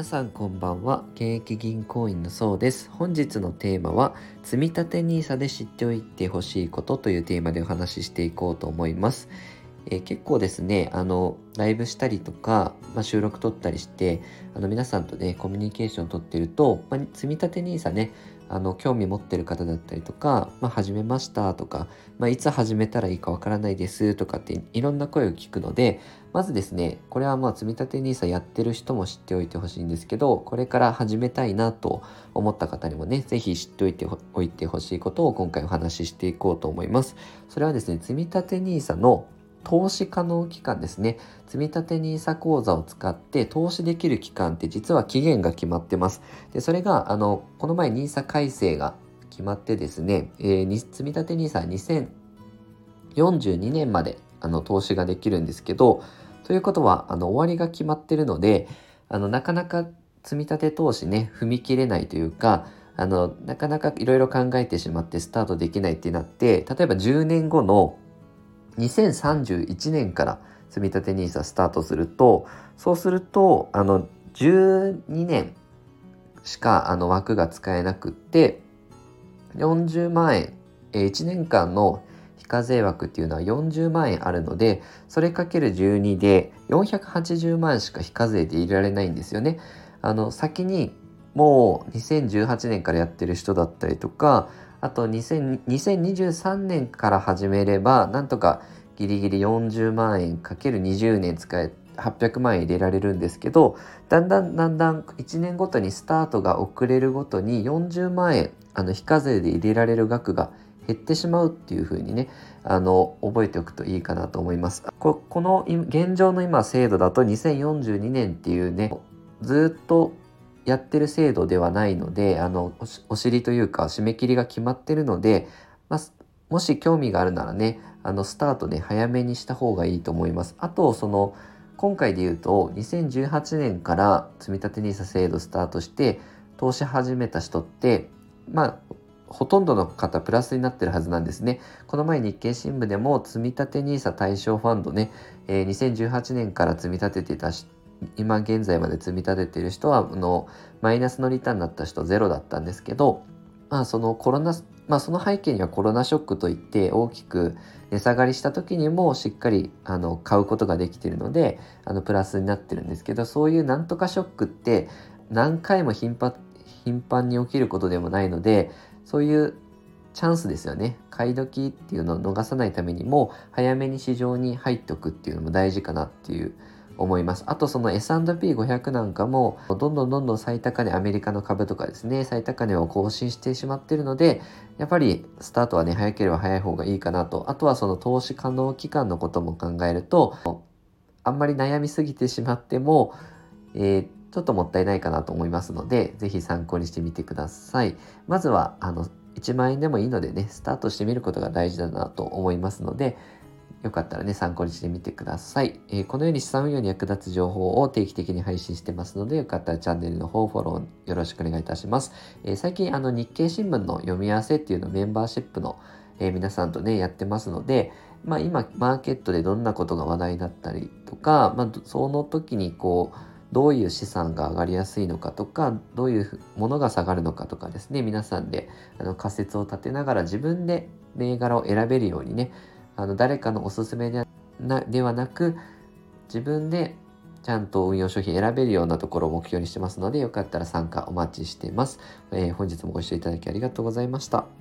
皆さんこんばんは。現役銀行員のそうです。本日のテーマは積立 NISA で知っておいてほしいことというテーマでお話ししていこうと思います。えー、結構ですねあのライブしたりとか、まあ、収録撮ったりしてあの皆さんとねコミュニケーションをとってると、まあ、積立 NISA ねあの興味持ってる方だったりとか、まあ、始めましたとか、まあ、いつ始めたらいいかわからないですとかっていろんな声を聞くのでまずですねこれはまあ積立 NISA やってる人も知っておいてほしいんですけどこれから始めたいなと思った方にもね是非知っておいておいてほしいことを今回お話ししていこうと思います。それはですね積立 NISA の投資可能期間ですね。積立 NISA 口座を使って投資できる期間って実は期限が決まってます。で、それが、あの、この前 NISA 改正が決まってですね、えー、積立 NISA 2042年まであの投資ができるんですけど、ということは、あの、終わりが決まってるので、あの、なかなか積み立て投資ね、踏み切れないというか、あの、なかなかいろいろ考えてしまってスタートできないってなって、例えば10年後の2031年から積立 NISA スタートするとそうするとあの12年しかあの枠が使えなくって40万円、え1年間の非課税枠っていうのは40万円あるのでそれかける12で480万円しか非課税で入れられないんですよね。あの先にもう2018年からやってる人だったりとかあと2023年から始めればなんとかギリギリ40万円かける20年使え800万円入れられるんですけどだんだんだんだん1年ごとにスタートが遅れるごとに40万円あの非課税で入れられる額が減ってしまうっていう風にねあの覚えておくといいかなと思います。ここの現状の今制度だと2042年っていうねずっとやってる制度ではないのであのお尻というか締め切りが決まってるので、まあ、もし興味があるならねあのスタートね早めにした方がいいと思います。あとその今回で言うと2018年から積立 NISA 制度スタートして投資始めた人ってまあほとんどの方プラスになってるはずなんですね。この前日経新聞でも積立 NISA 対象ファンドね、えー、2018年から積み立ててた今現在まで積み立てている人はのマイナスのリターンになった人ゼロだったんですけどまあそのコロナまあその背景にはコロナショックといって大きく値下がりした時にもしっかりあの買うことができているのであのプラスになってるんですけどそういうなんとかショックって何回も頻繁頻繁に起きることでもないのでそういうチャンスですよね。買い時っていうのを逃さないためにも早めに市場に入っておくっていうのも大事かなっていう思います。あとその S&P500 なんかもどんどんどんどん最高値アメリカの株とかですね最高値を更新してしまっているのでやっぱりスタートはね早ければ早い方がいいかなとあとはその投資可能期間のことも考えるとあんまり悩みすぎてしまっても、えー、ちょっともったいないかなと思いますので是非参考にしてみてください。まずはあの1万円でもいいのでねスタートしてみることが大事だなと思いますのでよかったらね、参考にしてみてください。えー、このように資産運用に役立つ情報を定期的に配信してますので、よかったらチャンネルの方フォローよろしくお願いいたします。えー、最近、あの、日経新聞の読み合わせっていうのメンバーシップの、えー、皆さんとね、やってますので、まあ今、マーケットでどんなことが話題だったりとか、まあ、その時にこう、どういう資産が上がりやすいのかとか、どういうものが下がるのかとかですね、皆さんであの仮説を立てながら自分で銘柄を選べるようにね、あの誰かのおすすめでなではなく自分でちゃんと運用商品選べるようなところを目標にしてますのでよかったら参加お待ちしています、えー、本日もご視聴いただきありがとうございました。